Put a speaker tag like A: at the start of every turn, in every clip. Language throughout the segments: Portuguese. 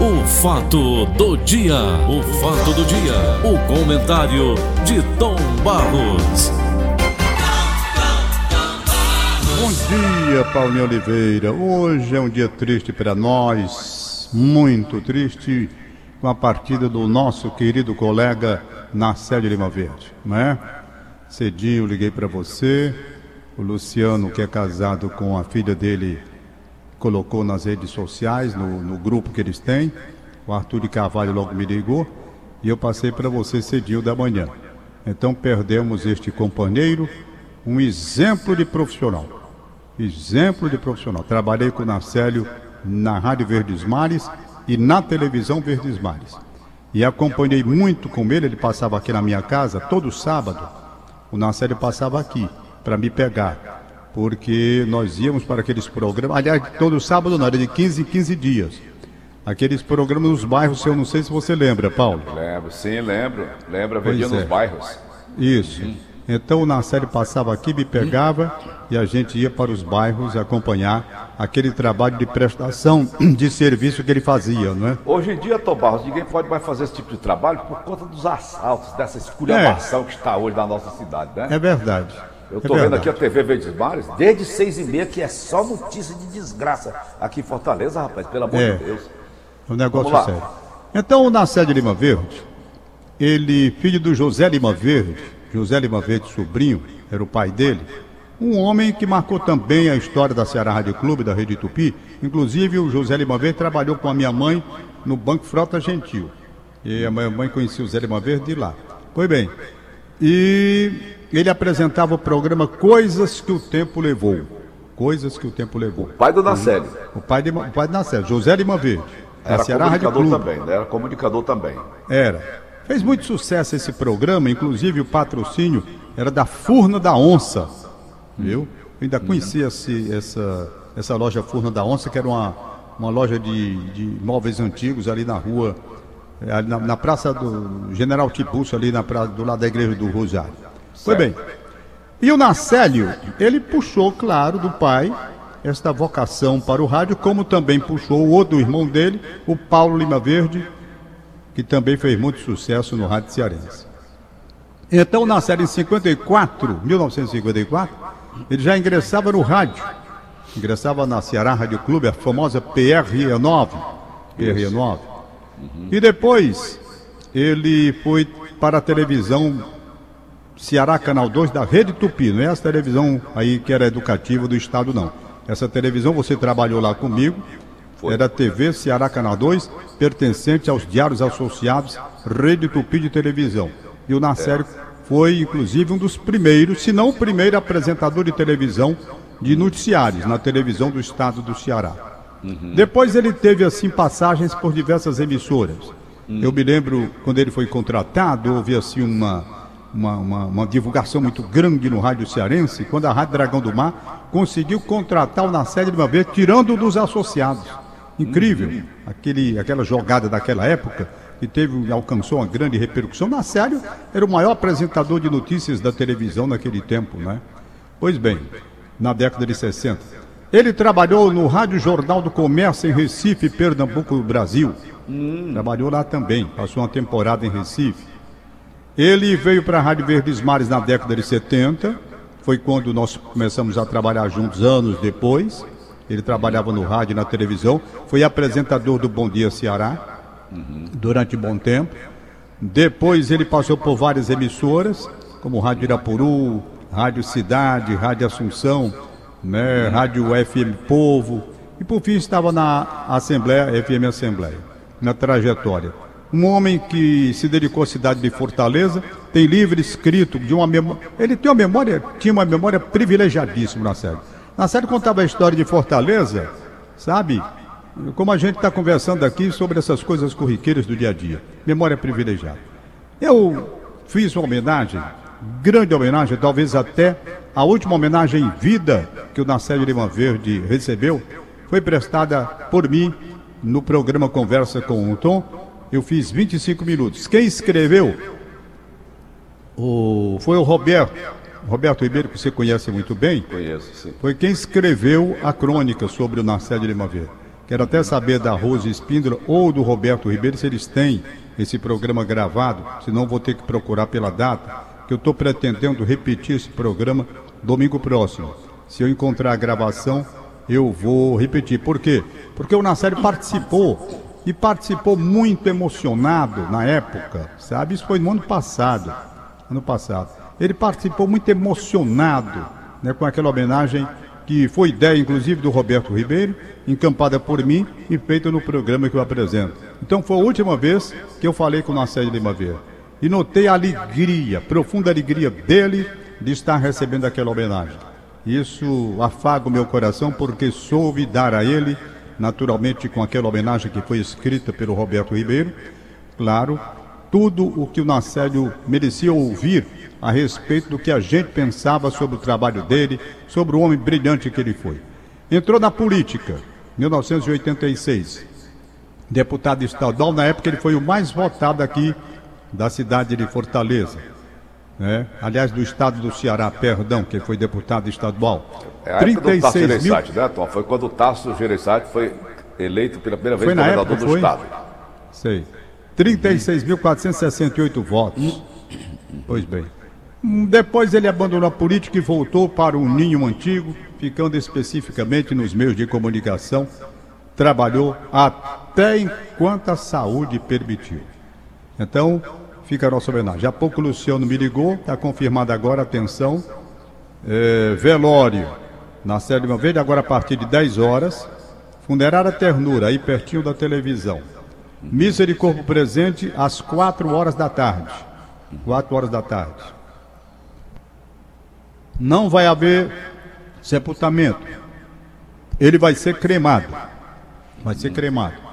A: O fato do dia, o fato do dia, o comentário de Tom Barros.
B: Bom dia, Paulinho Oliveira. Hoje é um dia triste para nós, muito triste, com a partida do nosso querido colega Narcélio Lima Verde, não é? Cedinho liguei para você, o Luciano, que é casado com a filha dele, colocou nas redes sociais, no, no grupo que eles têm. O Arthur de Carvalho logo me ligou e eu passei para você cedinho da manhã. Então perdemos este companheiro, um exemplo de profissional. Exemplo de profissional. Trabalhei com o Narcélio na Rádio Verdes Mares e na televisão Verdes Mares. E acompanhei muito com ele, ele passava aqui na minha casa todo sábado. O Narcélio passava aqui para me pegar porque nós íamos para aqueles programas, aliás, todo sábado não, era de 15 em 15 dias. Aqueles programas nos bairros, eu não sei se você lembra, Paulo.
C: Lembro, sim, lembro. Lembra, vendia é. nos bairros.
B: Isso. Hum. Então na série passava aqui, me pegava e a gente ia para os bairros acompanhar aquele trabalho de prestação de serviço que ele fazia, não é?
C: Hoje em dia, Tobarros, ninguém pode mais fazer esse tipo de trabalho por conta dos assaltos, dessa esculhambação é. que está hoje na nossa cidade, né?
B: É verdade.
C: Eu estou é vendo aqui a TV Verdes Mares, desde seis e meia, que é só notícia de desgraça aqui em Fortaleza, rapaz, pelo amor é, de Deus.
B: É um negócio sério. Então, o Nacé Lima Verde, ele, filho do José Lima Verde, José Lima Verde, sobrinho, era o pai dele, um homem que marcou também a história da Ceará Rádio Clube, da Rede Tupi. Inclusive, o José Lima Verde trabalhou com a minha mãe no Banco Frota Gentil. E a minha mãe conhecia o Zé Lima Verde de lá. Pois bem, e ele apresentava o programa Coisas que o Tempo Levou. Coisas que o Tempo Levou. O
C: pai do Nacélio.
B: O pai, de, o pai do Nacélio, José Lima Verde.
C: Era comunicador também, né? Era comunicador também.
B: Era. Fez muito sucesso esse programa, inclusive o patrocínio era da Furna da Onça. Viu? Eu ainda conhecia essa, essa loja Furna da Onça, que era uma, uma loja de, de móveis antigos ali na rua na, na, praça do General Tiburcio, ali na praça, do lado da igreja do Rosário. Foi bem. E o Nacélio, ele puxou, claro, do pai esta vocação para o rádio, como também puxou o outro irmão dele, o Paulo Lima Verde, que também fez muito sucesso no rádio cearense. Então, na série em 54, 1954, ele já ingressava no rádio. Ingressava na Ceará Rádio Clube, a famosa PRE9. PRE9. Uhum. E depois ele foi para a televisão Ceará Canal 2 da Rede Tupi, não é essa televisão aí que era educativa do estado não. Essa televisão você trabalhou lá comigo, foi. era a TV Ceará Canal 2, pertencente aos Diários Associados Rede Tupi de televisão. E o Nassério é. foi inclusive um dos primeiros, se não o primeiro apresentador de televisão de noticiários na televisão do estado do Ceará. Uhum. Depois ele teve assim passagens por diversas emissoras. Uhum. Eu me lembro quando ele foi contratado, houve assim uma, uma, uma, uma, divulgação muito grande no rádio cearense, quando a Rádio Dragão do Mar conseguiu contratar o Nacélio de uma vez, tirando dos associados. Incrível, uhum. aquele, aquela jogada daquela época que teve, alcançou uma grande repercussão. Nacélio era o maior apresentador de notícias da televisão naquele tempo, né? Pois bem, na década de 60. Ele trabalhou no Rádio Jornal do Comércio em Recife, Pernambuco, Brasil. Hum. Trabalhou lá também, passou uma temporada em Recife. Ele veio para a Rádio Verdes Mares na década de 70, foi quando nós começamos a trabalhar juntos anos depois. Ele trabalhava no rádio e na televisão, foi apresentador do Bom Dia Ceará uhum. durante um bom tempo. Depois ele passou por várias emissoras, como Rádio Irapuru, Rádio Cidade, Rádio Assunção, né, Rádio FM Povo, e por fim estava na Assembleia, FM Assembleia, na trajetória. Um homem que se dedicou à cidade de Fortaleza, tem livro escrito de uma memória. Ele tem uma memória, tinha uma memória privilegiadíssima na série. Na série contava a história de Fortaleza, sabe? Como a gente está conversando aqui sobre essas coisas corriqueiras do dia a dia. Memória privilegiada. Eu fiz uma homenagem, grande homenagem, talvez até a última homenagem em vida que o Nacélio Lima Verde recebeu foi prestada por mim no programa Conversa com o Tom. Eu fiz 25 minutos. Quem escreveu o, foi o Roberto. Roberto Ribeiro, que você conhece muito bem.
C: Conheço, sim.
B: Foi quem escreveu a crônica sobre o Nacélio Lima Verde. Quero até saber da Rose Espíndola ou do Roberto Ribeiro se eles têm esse programa gravado, senão vou ter que procurar pela data, que eu estou pretendendo repetir esse programa domingo próximo. Se eu encontrar a gravação, eu vou repetir. Por quê? Porque o Nasseri participou e participou muito emocionado na época, sabe? Isso foi no ano passado. Ano passado. Ele participou muito emocionado né, com aquela homenagem que foi ideia, inclusive, do Roberto Ribeiro, encampada por mim e feita no programa que eu apresento. Então foi a última vez que eu falei com o Nasseri Lima Verde. E notei a alegria, profunda alegria dele de estar recebendo aquela homenagem. Isso afaga o meu coração porque soube dar a ele, naturalmente com aquela homenagem que foi escrita pelo Roberto Ribeiro, claro, tudo o que o Nacélio merecia ouvir a respeito do que a gente pensava sobre o trabalho dele, sobre o homem brilhante que ele foi. Entrou na política, 1986. Deputado estadual, na época ele foi o mais votado aqui da cidade de Fortaleza né? aliás, do estado do Ceará, perdão, que foi deputado estadual.
C: É a 36 mil... né, Tom? Foi quando o Tasso Gereissati foi eleito pela primeira vez governador época, do
B: foi?
C: estado.
B: Sei. 36.468 votos. Pois bem. Depois ele abandonou a política e voltou para um ninho antigo, ficando especificamente nos meios de comunicação. Trabalhou até enquanto a saúde permitiu. Então, fica a nossa homenagem. Há pouco o Luciano me ligou, está confirmada agora, atenção. É, velório na Série Lima Verde, agora a partir de 10 horas. Funerária Ternura, aí pertinho da televisão. Missa de corpo presente às 4 horas da tarde. 4 horas da tarde. Não vai haver sepultamento. Ele vai ser cremado. Vai ser cremado.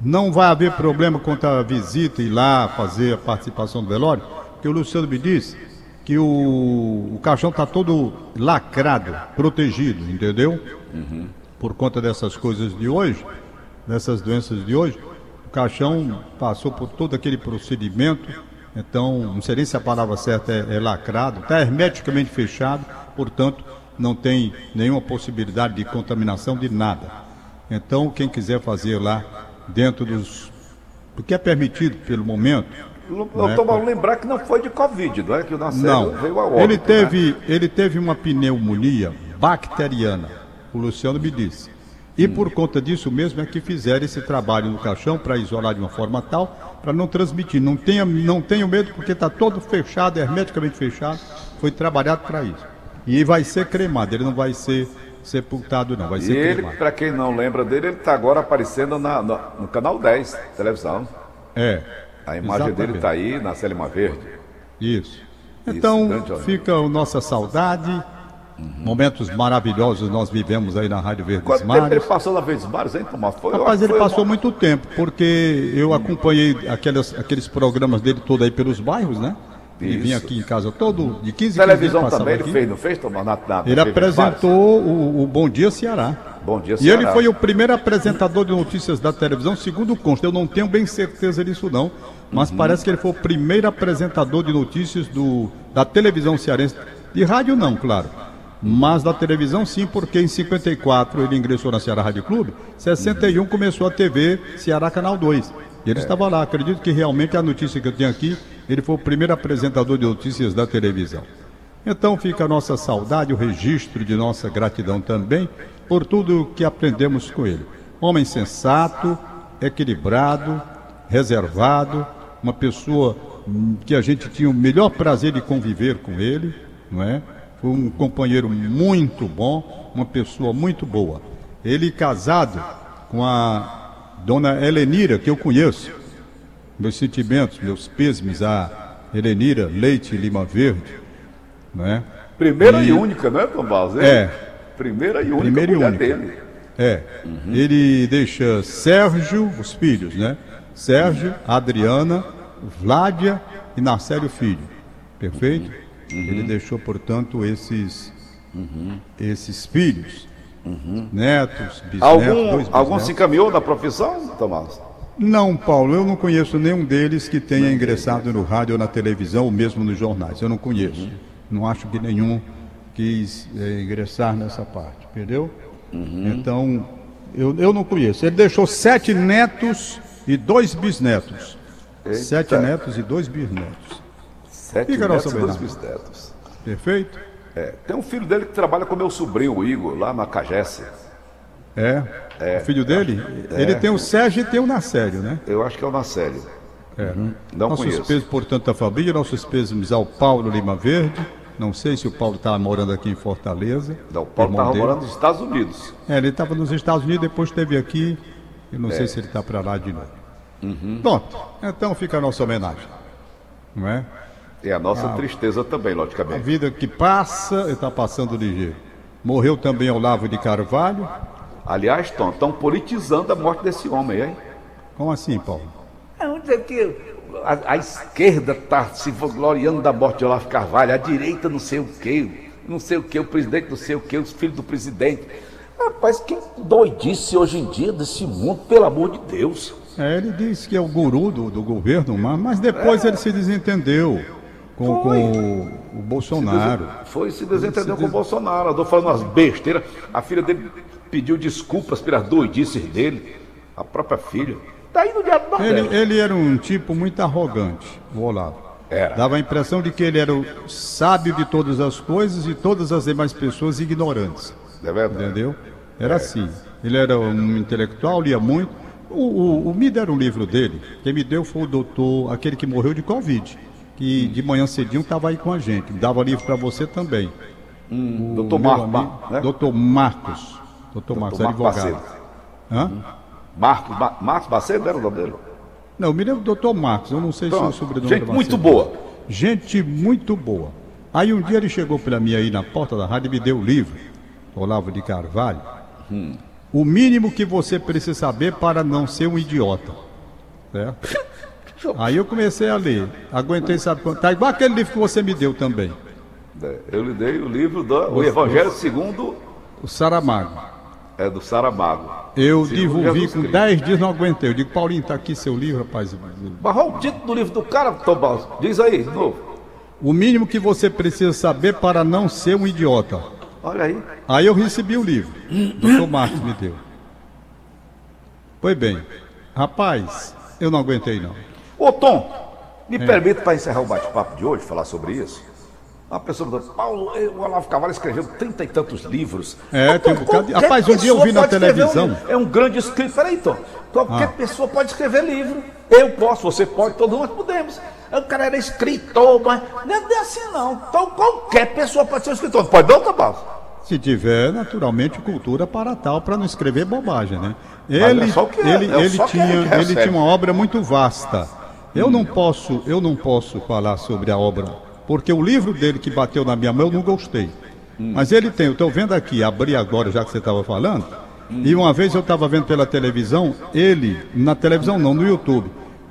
B: Não vai haver problema quanto à visita e lá fazer a participação do velório, porque o Luciano me disse que o, o caixão está todo lacrado, protegido, entendeu? Uhum. Por conta dessas coisas de hoje, dessas doenças de hoje, o caixão passou por todo aquele procedimento, então, não sei nem se a palavra certa é, é lacrado, está hermeticamente fechado, portanto, não tem nenhuma possibilidade de contaminação de nada. Então, quem quiser fazer lá dentro dos. do que é permitido pelo momento.
C: Eu estou né? lembrar que não foi de Covid, não é? Que o
B: Nacélio veio a óbito, ele teve, né? ele teve uma pneumonia bacteriana, o Luciano me disse. E por conta disso mesmo é que fizeram esse trabalho no caixão para isolar de uma forma tal, para não transmitir. Não tenha, não tenha medo porque está todo fechado, hermeticamente fechado. Foi trabalhado para isso. E vai ser cremado, ele não vai ser sepultado, não. Vai ser
C: e ele, para quem não lembra dele, ele está agora aparecendo na, no, no, canal 10, televisão.
B: É.
C: A imagem exatamente. dele está aí na Selma Verde.
B: Isso. Então, Isso, fica a nossa saudade. Uhum. Momentos maravilhosos nós vivemos aí na Rádio Verdes Quanto Mares. Tempo
C: ele passou na Verdes Mares, hein, Tomás?
B: Foi, Rapaz, ele passou uma... muito tempo, porque eu acompanhei aqueles, aqueles programas dele todo aí pelos bairros, né? Ele vinha aqui em casa todo, de 15
C: Televisão
B: dias
C: também
B: aqui.
C: ele fez, não fez, Tomás? Na,
B: na, ele apresentou o, o, Bom Dia Ceará.
C: Bom Dia
B: Ceará. E ele foi o primeiro apresentador de notícias da televisão, segundo consta. Eu não tenho bem certeza disso não, mas uhum. parece que ele foi o primeiro apresentador de notícias do, da televisão cearense. De rádio não, claro. Mas da televisão sim, porque em 54 ele ingressou na Ceará Rádio Clube, 61 uhum. começou a TV Ceará Canal 2. E ele é. estava lá. Acredito que realmente a notícia que eu tenho aqui ele foi o primeiro apresentador de notícias da televisão. Então fica a nossa saudade, o registro de nossa gratidão também por tudo que aprendemos com ele. Homem sensato, equilibrado, reservado, uma pessoa que a gente tinha o melhor prazer de conviver com ele, não é? Foi um companheiro muito bom, uma pessoa muito boa. Ele casado com a dona Helenira, que eu conheço, meus sentimentos, meus pêsames a Helenira Leite Lima Verde. Né?
C: Primeira e, e única, né, Tomás?
B: É.
C: Primeira e única
B: Primeira e única. dele. É. Uhum. Ele deixa Sérgio, os filhos, né? Sérgio, Adriana, Vládia e Narcélio Filho. Perfeito? Uhum. Ele deixou, portanto, esses, uhum. esses filhos. Uhum. Netos, bisnetos,
C: algum, dois bisnetos. Algum se encaminhou na profissão, Tomás?
B: Não, Paulo, eu não conheço nenhum deles que tenha ingressado no rádio ou na televisão ou mesmo nos jornais. Eu não conheço. Não acho que nenhum quis é, ingressar nessa parte, entendeu? Uhum. Então, Eu, eu não conheço. Ele deixou sete netos e dois bisnetos.
C: Eita.
B: Sete netos e dois bisnetos.
C: Sete
B: Fica
C: netos e dois bisnetos.
B: Perfeito?
C: É, tem um filho dele que trabalha com meu sobrinho, o Igor, lá na Cagesse.
B: É. O filho dele? Ele tem o Sérgio e tem o Nacélio, né?
C: Eu acho que é o Nacélio.
B: É.
C: Não
B: nossos
C: conheço.
B: pesos, portanto, da família, nossos pêsames ao Paulo Lima Verde. Não sei se o Paulo estava morando aqui em Fortaleza.
C: Não, o Paulo estava morando nos Estados Unidos.
B: É, ele estava nos Estados Unidos, depois esteve aqui. Eu não sei se ele está para lá de novo. Pronto, então fica a nossa homenagem. Não é?
C: E a nossa
B: Ah.
C: tristeza também,
B: A
C: logicamente.
B: vida que passa, está passando ligeiro. Morreu também Olavo de Carvalho.
C: Aliás, Tom, estão politizando a morte desse homem, hein?
B: Como assim, Paulo?
C: É onde é que a, a esquerda está se vangloriando da morte de Olavo Carvalho, a direita não sei o quê, não sei o quê, o presidente não sei o quê, os filhos do presidente. Rapaz, que doidice hoje em dia desse mundo, pelo amor de Deus.
B: É, ele disse que é o guru do, do governo, mas, mas depois ele se desentendeu com, com o, Bolsonaro.
C: Foi se desentendeu com o Bolsonaro, andou falando umas besteiras. A filha dele pediu desculpas pelas doidices dele, a própria filha. Tá aí no diabo do
B: Ele, ele era um tipo muito arrogante, o Olavo.
C: Era.
B: Dava a impressão de que ele era o sábio de todas as coisas e todas as demais pessoas ignorantes.
C: É verdade.
B: Entendeu? Era assim. Ele era um intelectual, lia muito. O, o, o me deram um livro dele. Quem me deu foi o doutor, aquele que morreu de Covid. Que de manhã cedinho estava aí com a gente. Dava livro para você também. O
C: Doutor Mar- né?
B: Doutor Marcos. Doutor Marcos,
C: Marco
B: advogado.
C: Bacedo.
B: Hã?
C: Marcos, Ba- Marcos Bacedo era o nome dele?
B: Não, me lembro do doutor Marcos. Eu não sei se é o sobrenome
C: Gente muito boa.
B: Gente muito boa. Aí um dia ele chegou para mim aí na porta da rádio e me deu o livro, Olavo de Carvalho. O mínimo que você precisa saber para não ser um idiota. Certo? Aí eu comecei a ler. Aguentei, sabe quanto? Tá igual aquele livro que você me deu também,
C: É, Eu lhe dei o livro do o Evangelho segundo
B: o Saramago.
C: É, do Saramago.
B: Eu
C: Jesus
B: com
C: Cristo.
B: 10 dias, não aguentei. Eu digo, Paulinho, tá aqui seu livro, rapaz.
C: Qual o título do livro do cara, Barros? Diz aí, de novo.
B: O mínimo que você precisa saber para não ser um idiota.
C: Olha aí.
B: Aí eu recebi o livro. Doutor Marcos me deu. Pois bem, rapaz, eu não aguentei não.
C: Ô Tom, me
B: É.
C: permita para encerrar o bate-papo de hoje, falar sobre isso. Uma pessoa falou, Paulo, o Olavo Carvalho escreveu trinta e tantos livros.
B: É, tem um bocado Rapaz, um dia eu vi na televisão.
C: um é um grande escritor. Peraí, Tom. Qualquer
B: Ah.
C: pessoa pode escrever livro. Eu posso, você pode, todos nós podemos. O cara era escritor, mas não é assim não. Então qualquer pessoa pode ser um escritor. Pode não, Barros?
B: Se tiver, naturalmente, cultura para tal, para não escrever bobagem, né?
C: é
B: Ele,
C: é,
B: ele,
C: é
B: ele, tinha,
C: é que
B: ele
C: recebe.
B: tinha uma obra muito vasta. Eu não posso, eu não posso falar sobre a obra, porque o livro dele que bateu na minha mão eu não gostei. Mas ele tem, eu estou vendo aqui, abri agora já que você estava falando, e uma vez eu estava vendo pela televisão, ele, na televisão não, no YouTube,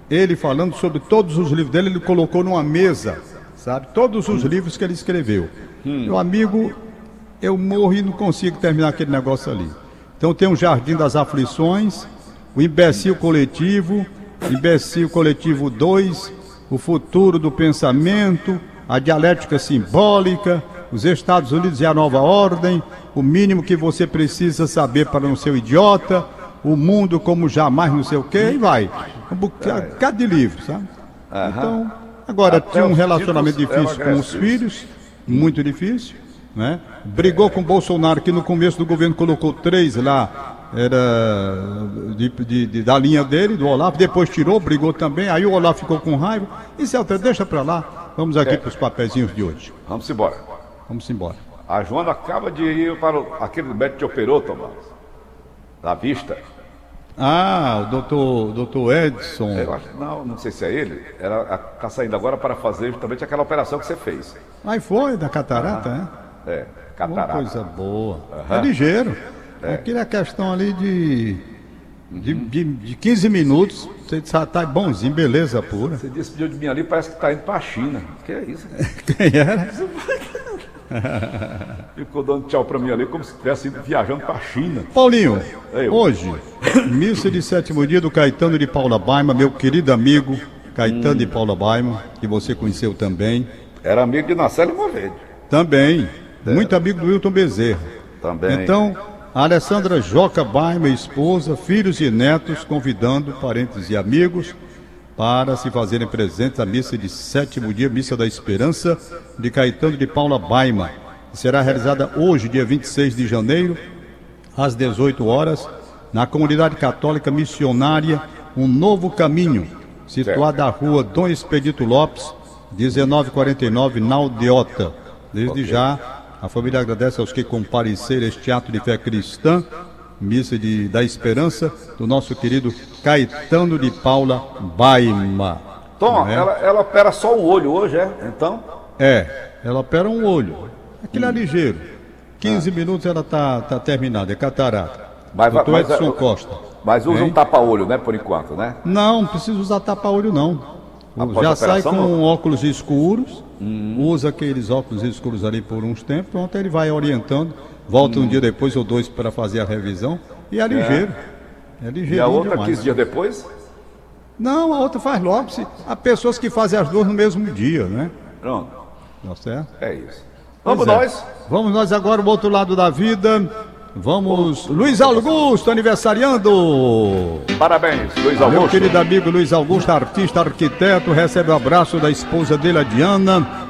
B: ele falando sobre todos os livros dele, ele colocou numa mesa, sabe? Todos os livros que ele escreveu. Meu amigo, eu morro e não consigo terminar aquele negócio ali. Então tem o Jardim das Aflições, o Imbecil Coletivo, Imbecil Coletivo 2, o Futuro do Pensamento, a Dialética Simbólica, os Estados Unidos e a Nova Ordem, o mínimo que você precisa saber para não ser um idiota, o mundo como jamais não sei o quê, e vai. Um bocado de livro, sabe? Então, agora tinha um relacionamento
C: eram
B: difícil com os filhos, muito difícil, né? Brigou com o Bolsonaro, que no começo do governo colocou três lá, era de, de- de- da linha dele, do Olavo, depois tirou, brigou também, aí o Olavo ficou com raiva. Isso é outra, deixa pra lá. Vamos aqui para os papezinhos de hoje.
C: Vamos embora.
B: Vamos embora.
C: A Joana acaba de ir para o, aquele médico que operou, Tom Barros. Da vista.
B: Ah, o doutor, doutor Edson.
C: Eu acho, não, não sei se é ele. Está saindo agora para fazer justamente aquela operação que você fez.
B: Aí foi, da catarata, né?
C: É,
B: Uma
C: catarata.
B: coisa boa. É ligeiro. Aquilo é questão ali de, de, de, de 15 minutos. Você já tá bonzinho, beleza pura.
C: Você despediu de mim ali, parece que está indo para a China. Que é isso?
B: Quem era?
C: Ficou dando tchau para mim ali como se estivesse viajando para a China.
B: Paulinho,
C: Eu.
B: hoje, missa de sétimo dia do Caetano de Paula Baima, meu querido amigo Caetano de Paula Baima, que você conheceu também.
C: Era amigo de uma vez.
B: Também, muito amigo do Wilton Bezerra.
C: Também.
B: Então, a Alessandra Joca Baima, esposa, filhos e netos, convidando parentes e amigos para se fazerem presentes à missa de sétimo dia, Missa da Esperança, de Caetano de Paula Baima. Será realizada hoje, dia 26 de janeiro, às 18 horas, na comunidade católica missionária Um Novo Caminho, situada na rua Dom Expedito Lopes, 1949, na Aldeota. Desde
C: Ok.
B: já, a família agradece aos que compareceram a este ato de fé cristã, missa de, da esperança, do nosso querido Caetano de Paula Baima.
C: Tom,
B: é?
C: ela, ela opera só um olho hoje, é? Então?
B: É, ela opera um olho. Aquilo é ligeiro. 15 minutos ela tá, tá terminada, é catarata.
C: Mas vai-
B: Doutor
C: mas-
B: Edson Costa.
C: Mas usa
B: Hein?
C: um tapa-olho, né? Por enquanto, né?
B: Não, não precisa usar tapa-olho não. Já sai com
C: não?
B: óculos escuros, usa aqueles óculos escuros ali por uns tempos, pronto, ele vai orientando, volta um dia depois ou dois para fazer a revisão, e é ligeiro. É,
C: E
B: ligeiro
C: a outra,
B: demais.
C: 15 dias depois?
B: Não, a outra faz logo. se- Há pessoas que fazem as duas no mesmo dia, né?
C: Pronto.
B: Tá certo?
C: É isso. Vamos
B: Pois é.
C: nós.
B: Vamos nós agora o outro lado da vida. Vamos, Luiz Augusto aniversariando.
C: Parabéns, Luiz
B: Meu
C: Augusto.
B: querido amigo Luiz Augusto, artista, arquiteto, recebe o abraço da esposa dele, a Diana,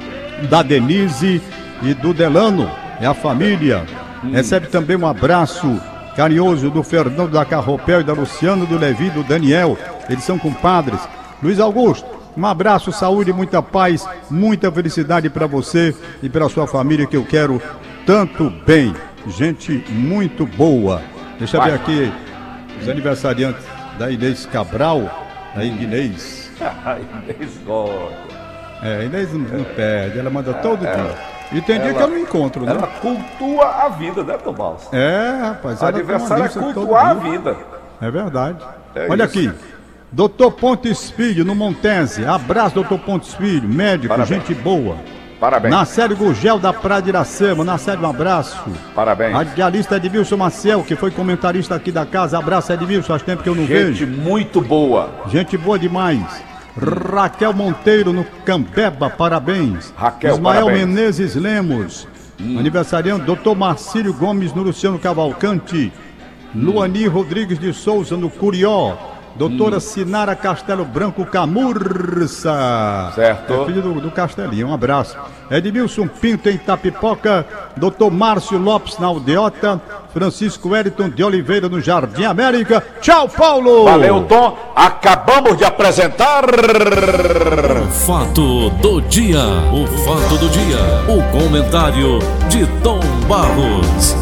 B: da Denise e do Delano. É a família. Recebe também um abraço carinhoso do Fernando da Carropel e da Luciano, do Levi do Daniel. Eles são compadres. Luiz Augusto, um abraço, saúde, muita paz, muita felicidade para você e para sua família que eu quero tanto bem. Gente muito boa. Deixa eu ver aqui os aniversariantes da Inês Cabral, da Inês.
C: Ai, Deus gosta.
B: É, a Inês não, não perde, ela manda todo dia. E tem dia
C: ela-
B: que eu não encontro, né?
C: Ela cultua a vida, né, Tom Balsa?
B: É, rapaz,
C: Aniversário é cultuar a
B: dia.
C: vida.
B: É verdade.
C: É
B: Olha
C: isso.
B: aqui. Doutor Pontes Filho, no Montese. Abraço, doutor Pontes Filho, médico,
C: Parabéns.
B: gente boa.
C: Parabéns.
B: Na série Gugel da Praia de Iracema, na série um abraço.
C: Parabéns.
B: Radialista Edmilson Maciel, que foi comentarista aqui da casa. Abraço, Edmilson, faz tempo que eu não
C: Gente
B: vejo.
C: muito boa.
B: Gente boa demais. Raquel Monteiro no Cambeba, parabéns.
C: Raquel,
B: Ismael
C: parabéns.
B: Menezes Lemos. Aniversariante, doutor Marcílio Gomes no Luciano Cavalcante. Luani Rodrigues de Souza no Curió. Doutora Sinara Castelo Branco Camurça.
C: Certo.
B: É filho do, do Castelinho, um abraço. Edmilson Pinto em Tapipoca. Doutor Márcio Lopes na Aldeota. Francisco Wellington de Oliveira no Jardim América. Tchau, Paulo!
C: Valeu, Tom. Acabamos de apresentar.
A: O fato do dia. O fato do dia. O comentário de Tom Barros.